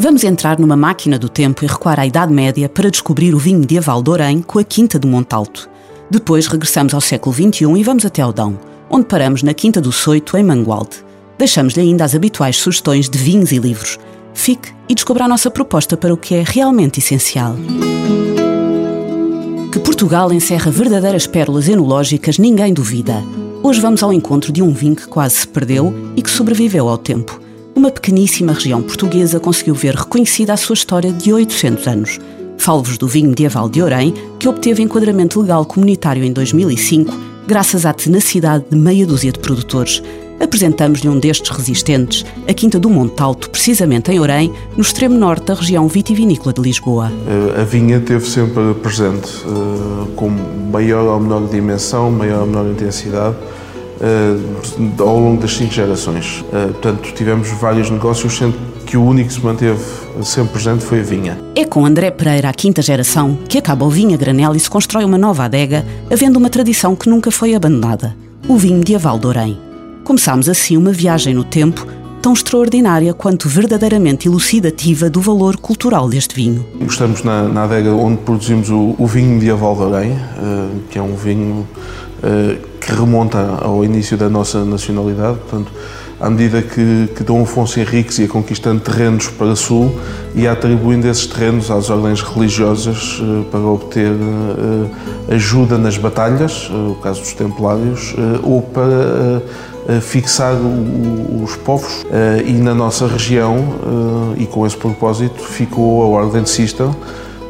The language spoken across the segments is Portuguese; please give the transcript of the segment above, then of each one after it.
Vamos entrar numa máquina do tempo e recuar à Idade Média para descobrir o vinho medieval de Orém com a Quinta do Montalto. Depois regressamos ao século XXI e vamos até Aldão, onde paramos na Quinta do Soito, em Mangualde. Deixamos-lhe ainda as habituais sugestões de vinhos e livros. Fique e descubra a nossa proposta para o que é realmente essencial. Que Portugal encerra verdadeiras pérolas enológicas, ninguém duvida. Hoje vamos ao encontro de um vinho que quase se perdeu e que sobreviveu ao tempo uma pequeníssima região portuguesa conseguiu ver reconhecida a sua história de 800 anos. Falo-vos do vinho medieval de Orém, que obteve enquadramento legal comunitário em 2005, graças à tenacidade de meia dúzia de produtores. Apresentamos-lhe um destes resistentes, a Quinta do Monte Alto, precisamente em Orém, no extremo norte da região vitivinícola de Lisboa. Eh, a vinha teve sempre presente, eh, com maior ou menor dimensão, maior ou menor intensidade uh, ao longo das cinco gerações. Uh, portanto, tivemos vários negócios, sendo que o único que se manteve sempre presente foi a vinha. É com André Pereira, a quinta geração, que acaba o vinho a granel e se constrói uma nova adega, havendo uma tradição que nunca foi abandonada: o vinho medieval de Orém. Começámos assim uma viagem no tempo tão extraordinária quanto verdadeiramente elucidativa do valor cultural deste vinho. Estamos na, na adega onde produzimos o, o vinho medieval de Orém, uh, que é um vinho uh, que remonta ao início da nossa nacionalidade, portanto, à medida que, que Dom Afonso Henriques ia conquistando terrenos para o sul, ia atribuindo esses terrenos às ordens religiosas uh, para obter uh, ajuda nas batalhas, uh, o caso dos Templários, ou para fixar os povos. e na nossa região, e com esse propósito, ficou a Ordem de Cista,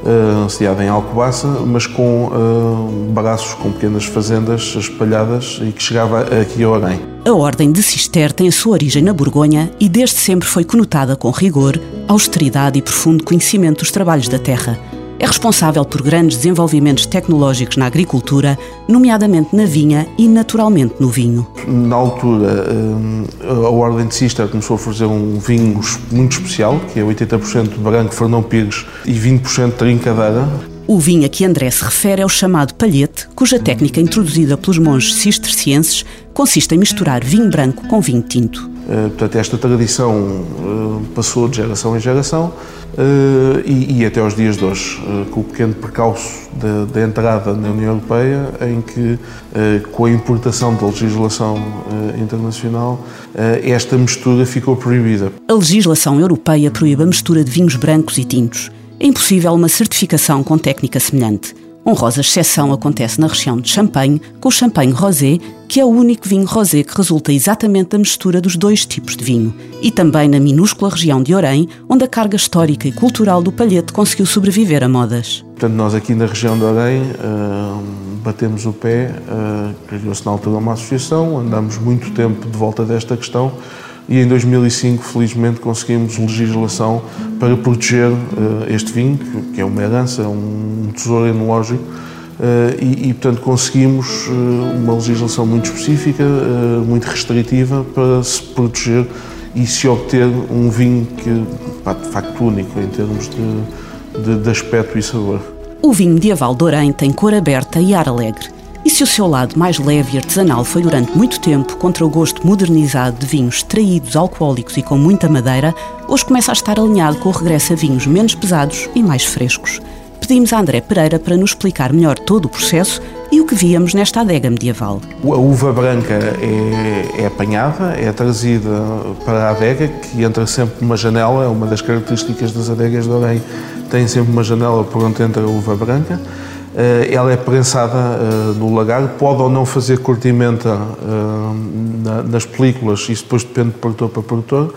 uh, sediada em Alcobaça, mas com uh, com pequenas fazendas espalhadas e que chegava aqui a Orém. A Ordem de Cister tem a sua origem na Borgonha e desde sempre foi conotada com rigor, austeridade e profundo conhecimento dos trabalhos da terra é responsável por grandes desenvolvimentos tecnológicos na agricultura, nomeadamente na vinha e naturalmente no vinho. Na altura, eh, a Ordem de Cister começou a fazer um vinho muito especial, que é 80% branco Fernão Pires e 20% trincadeira. O vinho a que André se refere é o chamado palhete, cuja técnica introduzida pelos monges cistercienses consiste em misturar vinho branco com vinho tinto. Eh, portanto, esta tradição eh, passou de geração em geração eh, e, até aos dias de hoje, com o pequeno percalço da entrada na União Europeia, em que, com a importação da legislação internacional, esta mistura ficou proibida. A legislação europeia proíbe a mistura de vinhos brancos e tintos. É impossível uma certificação com técnica semelhante. Honrosa exceção acontece na região de Champagne, com o champanhe rosé, que é o único vinho rosé que resulta exatamente da mistura dos dois tipos de vinho, e também na minúscula região de Orém, onde a carga histórica e cultural do palhete conseguiu sobreviver a modas. Portanto, nós aqui na região de Orém uh, batemos o pé, uh, criou-se na altura uma associação, andamos muito tempo de volta desta questão, e em 2005, felizmente, conseguimos legislação para proteger uh, este vinho, que é uma herança, um tesouro enológico, uh, e, e, portanto, conseguimos uh, uma legislação muito específica, muito restritiva, para se proteger e se obter um vinho que, pá, de facto, único em termos de, de, de aspecto e sabor. O vinho de Orém tem cor aberta e ar alegre e se o seu lado mais leve e artesanal foi durante muito tempo contra o gosto modernizado de vinhos traídos, alcoólicos e com muita madeira, hoje começa a estar alinhado com o regresso a vinhos menos pesados e mais frescos. Pedimos a André Pereira para nos explicar melhor todo o processo e o que víamos nesta adega medieval. A uva branca é, é apanhada, é trazida para a adega, que entra sempre numa janela, é uma das características das adegas de Orem, tem sempre uma janela por onde entra a uva branca. Eh, ela é prensada eh, no lagar, pode ou não fazer curtimenta eh, nas películas, isso depois depende de produtor para produtor.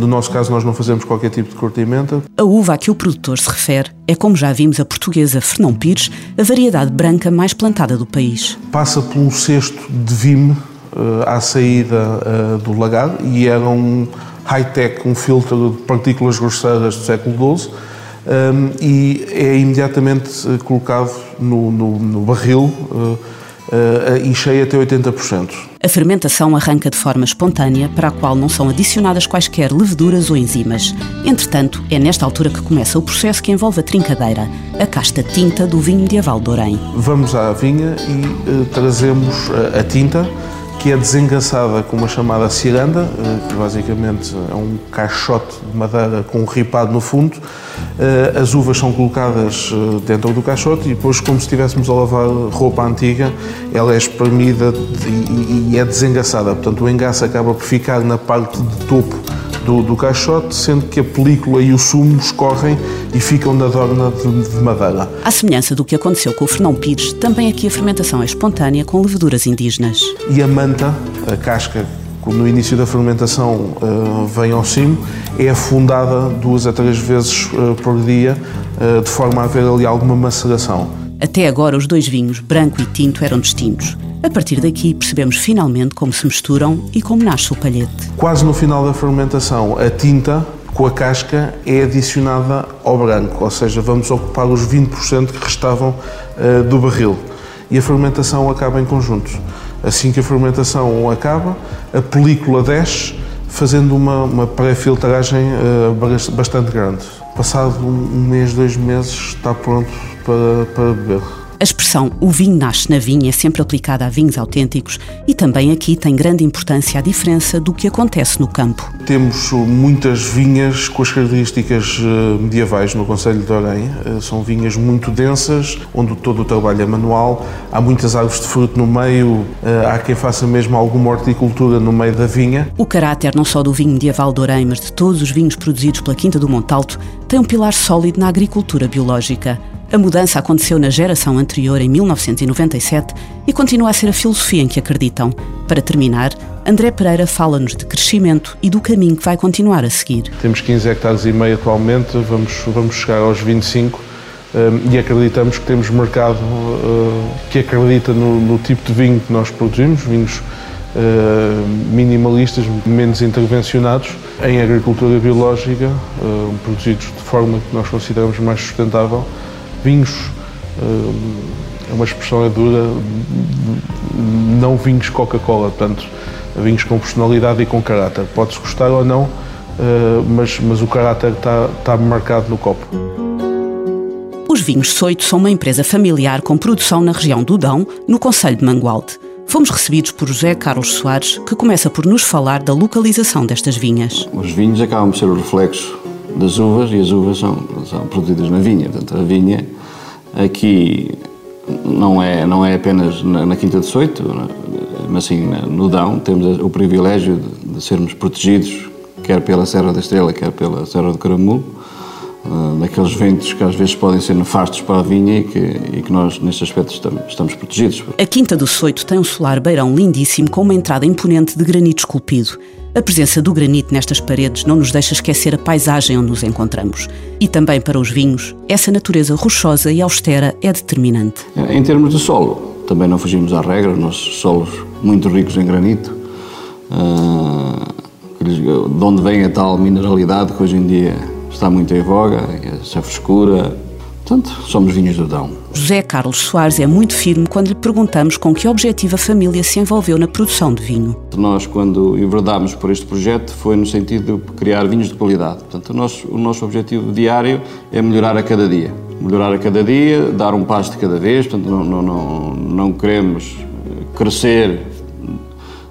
No nosso caso, nós não fazemos qualquer tipo de curtimenta. A uva a que o produtor se refere é, como já vimos, a portuguesa Fernão Pires, a variedade branca mais plantada do país. Passa por um cesto de vime à saída do lagar e era um high-tech, um filtro de partículas grosseiras do século XII um, e é imediatamente colocado no, no, no barril uh, uh, e cheia até 80%. A fermentação arranca de forma espontânea, para a qual não são adicionadas quaisquer leveduras ou enzimas. Entretanto, é nesta altura que começa o processo que envolve a trincadeira, a casta tinta do vinho de Orém. Vamos à vinha e uh, trazemos a tinta que é desengaçada com uma chamada ciranda, eh, que basicamente é um caixote de madeira com um ripado no fundo. Eh, as uvas são colocadas eh, dentro do caixote e depois, como se estivéssemos a lavar roupa antiga, ela é espremida e é desengaçada. Portanto, o engaço acaba por ficar na parte de topo do, do caixote, sendo que a película e o sumo escorrem e ficam na dorna de, de madeira. À semelhança do que aconteceu com o Fernão Pires, também aqui a fermentação é espontânea com leveduras indígenas. E a manta, a casca no início da fermentação uh, vem ao cimo, é afundada duas a três vezes uh, por dia, uh, de forma a haver ali alguma maceração. Até agora, os dois vinhos, branco e tinto, eram distintos. A partir daqui percebemos finalmente como se misturam e como nasce o palhete. Quase no final da fermentação, a tinta com a casca é adicionada ao branco, ou seja, vamos ocupar os 20% que restavam uh, do barril. E a fermentação acaba em conjunto. Assim que a fermentação acaba, a película desce, fazendo uma, uma pré-filtragem uh, bastante grande. Passado um mês, dois meses, está pronto para, para beber. A expressão o vinho nasce na vinha é sempre aplicada a vinhos autênticos e também aqui tem grande importância a diferença do que acontece no campo. Temos muitas vinhas com as características eh, medievais no Conselho de Orém. Eh, são vinhas muito densas, onde todo o trabalho é manual. Há muitas árvores de fruto no meio, eh, há quem faça mesmo alguma horticultura no meio da vinha. O caráter não só do vinho medieval de Orém, mas de todos os vinhos produzidos pela Quinta do Montalto, tem um pilar sólido na agricultura biológica. A mudança aconteceu na geração anterior, em 1997, e continua a ser a filosofia em que acreditam. Para terminar, André Pereira fala-nos de crescimento e do caminho que vai continuar a seguir. Temos 15 hectares e meio atualmente, vamos, vamos chegar aos 25 um, e acreditamos que temos mercado uh, que acredita no, no, tipo de vinho que nós produzimos, vinhos uh, minimalistas, menos intervencionados, em agricultura biológica, uh, produzidos de forma que nós consideramos mais sustentável vinhos, eh, é uma expressão é dura, não vinhos Coca-Cola, portanto, vinhos com personalidade e com caráter. Pode-se gostar ou não, eh, mas, mas o caráter está, está marcado no copo. Os Vinhos Soito são uma empresa familiar com produção na região do Dão, no Conselho de Mangualde. Fomos recebidos por José Carlos Soares, que começa por nos falar da localização destas vinhas. Os vinhos acabam por ser o reflexo das uvas e as uvas são, são produzidas na vinha. Portanto, a vinha aqui não é, não é apenas na, na Quinta de Soito, mas sim no Dão, temos o privilégio de, de, sermos protegidos, quer pela Serra da Estrela, quer pela Serra do Caramulo, uh, daqueles ventos que às vezes podem ser nefastos para a vinha e que, e que nós, nesse aspecto, estamos, estamos protegidos. A Quinta do Soito tem um solar beirão lindíssimo com uma entrada imponente de granito esculpido. A presença do granito nestas paredes não nos deixa esquecer a paisagem onde nos encontramos. E também para os vinhos, essa natureza rochosa e austera é determinante. Em termos de solo, também não fugimos à regra, nossos solos muito ricos em granito, ah, de onde vem a tal mineralidade que hoje em dia está muito em voga, essa frescura. Portanto, somos vinhos do Dão. José Carlos Soares é muito firme quando lhe perguntamos com que objetivo a família se envolveu na produção de vinho. Nós, quando enverdámos por este projeto, foi no sentido de criar vinhos de qualidade. Portanto, o nosso, o nosso objetivo diário é melhorar a cada dia. Melhorar a cada dia, dar um passo de cada vez. Portanto, não, não, não, não queremos crescer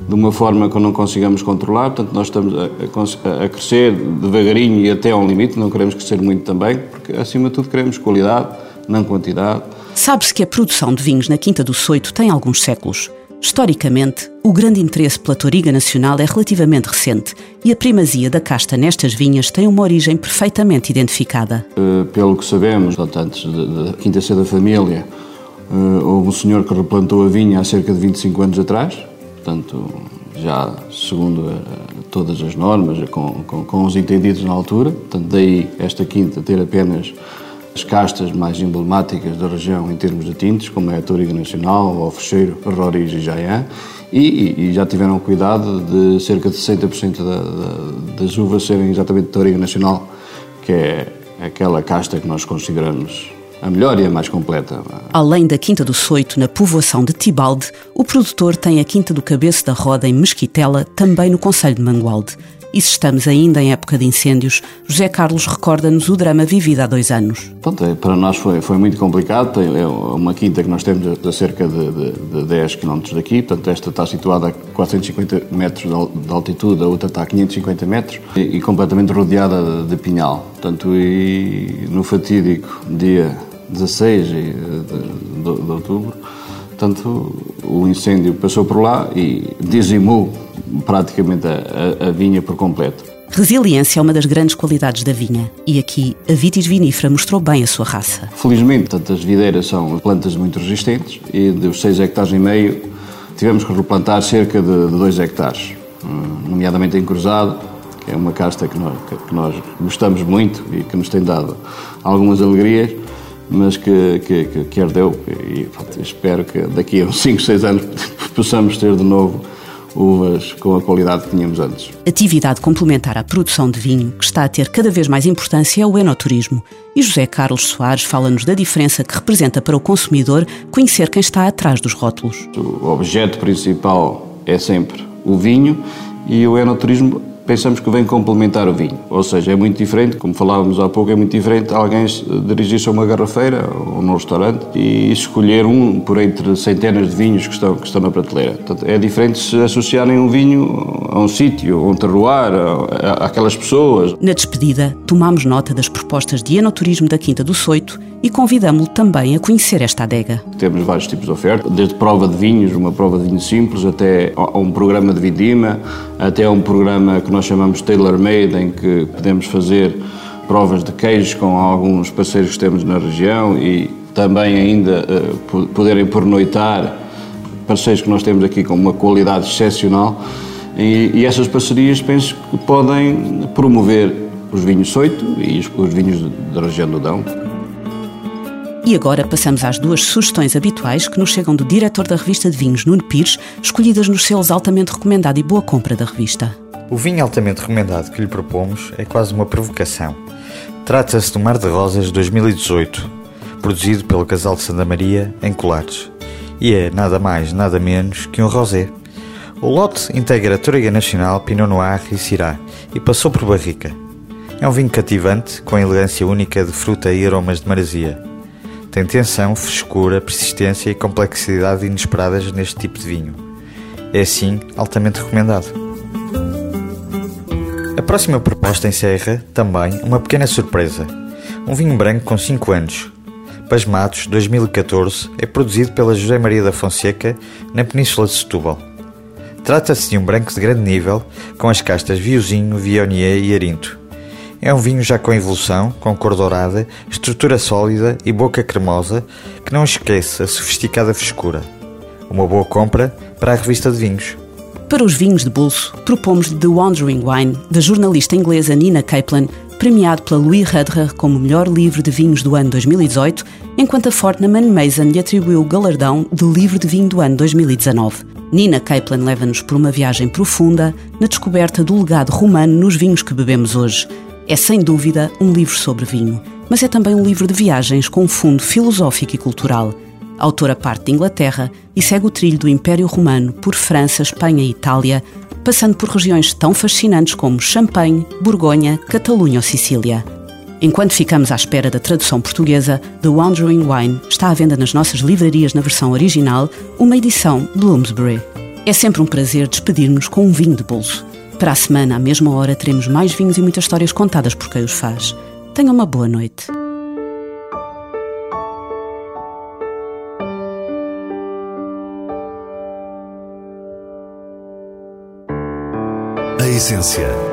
de uma forma que não consigamos controlar. Portanto, nós estamos a, a, crescer devagarinho e até a um limite. Não queremos crescer muito também, porque, acima de tudo, queremos qualidade, não quantidade. Sabe-se que a produção de vinhos na Quinta do Soito tem alguns séculos. Historicamente, o grande interesse pela Toriga Nacional é relativamente recente e a primazia da casta nestas vinhas tem uma origem perfeitamente identificada. Uh, pelo que sabemos, antes da Quinta C da Família, uh, houve um senhor que replantou a vinha há cerca de 25 anos atrás, portanto, já segundo uh, todas as normas, com, com, com os entendidos na altura, portanto, daí esta quinta ter apenas as castas mais emblemáticas da região em termos de tintes, como é a Toriga Nacional, o Alfecheiro, Roriz e Jaian, e, e, já tiveram cuidado de cerca de 60% da, da, das uvas serem exatamente de Nacional, que é aquela casta que nós consideramos a melhor e a mais completa. Além da Quinta do Soito, na povoação de Tibalde, o produtor tem a Quinta do Cabeço da Roda, em Mesquitela, também no Conselho de Mangualde. E se estamos ainda em época de incêndios, José Carlos recorda-nos o drama vivido há dois anos. Pronto, é, para nós foi, foi muito complicado. É uma quinta que nós temos a, cerca de, de, de 10 km daqui. Portanto, esta está situada a 450 metros de altitude, a outra está a 550 metros e, e completamente rodeada de, de pinhal. Portanto, e no fatídico dia 16 de, de, de outubro, portanto, o incêndio passou por lá e dizimou praticamente a, a, a vinha por completo. Resiliência é uma das grandes qualidades da vinha e aqui a vitis vinífera mostrou bem a sua raça. Felizmente, portanto, as videiras são plantas muito resistentes e dos 6 hectares e meio tivemos que replantar cerca de 2 hectares, hum, nomeadamente em cruzado, que é uma casta que nós, que nós gostamos muito e que nos tem dado algumas alegrias, mas que, que, que, que ardeu e espero que daqui a uns 5, 6 anos possamos ter de novo uvas com a qualidade que tínhamos antes. Atividade complementar à produção de vinho, que está a ter cada vez mais importância, é o enoturismo. E José Carlos Soares fala-nos da diferença que representa para o consumidor conhecer quem está atrás dos rótulos. O objeto principal é sempre o vinho e o enoturismo pensamos que vem complementar o vinho. Ou seja, é muito diferente, como falávamos há pouco, é muito diferente alguém dirigir-se a uma garrafeira ou num restaurante e escolher um por entre centenas de vinhos que estão, que estão na prateleira. Portanto, é diferente se associarem um vinho a um sítio, a um terroir, a, a aquelas pessoas. Na despedida, tomamos nota das propostas de enoturismo da Quinta do Soito e convidamos-lo também a conhecer esta adega. Temos vários tipos de oferta, desde prova de vinhos, uma prova de vinhos simples, até a um programa de vidima, até a um programa que nós chamamos tailor-made, em que podemos fazer provas de queijos com alguns parceiros que temos na região e também ainda uh, poderem pornoitar parceiros que nós temos aqui com uma qualidade excepcional e, e essas parcerias penso que podem promover os vinhos Soito e os, os vinhos da região do Dão. E agora passamos às duas sugestões habituais que nos chegam do diretor da revista de vinhos, Nuno Pires, escolhidas nos selos altamente recomendado e boa compra da revista. O vinho altamente recomendado que lhe propomos é quase uma provocação. Trata-se do Mar de Rosas 2018, produzido pelo casal de Santa Maria em Colares, e é nada mais, nada menos que um rosé. O lote integra Torrega Nacional, Pinot Noir e Syrah e passou por barrica. É um vinho cativante, com elegância única de fruta e aromas de maresia. Tem tensão, frescura, persistência e complexidade inesperadas neste tipo de vinho. É assim altamente recomendado. A próxima proposta encerra, também, uma pequena surpresa. Um vinho branco com 5 anos. Pasmados 2014 é produzido pela José Maria da Fonseca na Península de Setúbal. Trata-se de um branco de grande nível, com as castas Viozinho, Viognier e Arinto. É um vinho já com evolução, com cor dourada, estrutura sólida e boca cremosa, que não esquece a sofisticada frescura. Uma boa compra para a revista de vinhos. Para os vinhos de bolso, propomos The Wandering Wine, da jornalista inglesa Nina Kaplan, premiado pela Louis Hudrer como melhor livro de vinhos do ano 2018, enquanto a Fortnum Mason lhe atribuiu o galardão de livro de vinho do ano 2019. Nina Kaplan leva-nos por uma viagem profunda na descoberta do legado romano nos vinhos que bebemos hoje, é sem dúvida um livro sobre vinho, mas é também um livro de viagens com um fundo filosófico e cultural. A autora parte de Inglaterra e segue o trilho do Império Romano por França, Espanha e Itália, passando por regiões tão fascinantes como Champagne, Borgonha, Catalunha ou Sicília. Enquanto ficamos à espera da tradução portuguesa, The Wandering Wine está à venda nas nossas livrarias na versão original, uma edição Bloomsbury. É sempre um prazer despedir-nos com um vinho de bolso. Para a semana, à mesma hora, teremos mais vinhos e muitas histórias contadas por quem os faz. Tenha uma boa noite. A essência.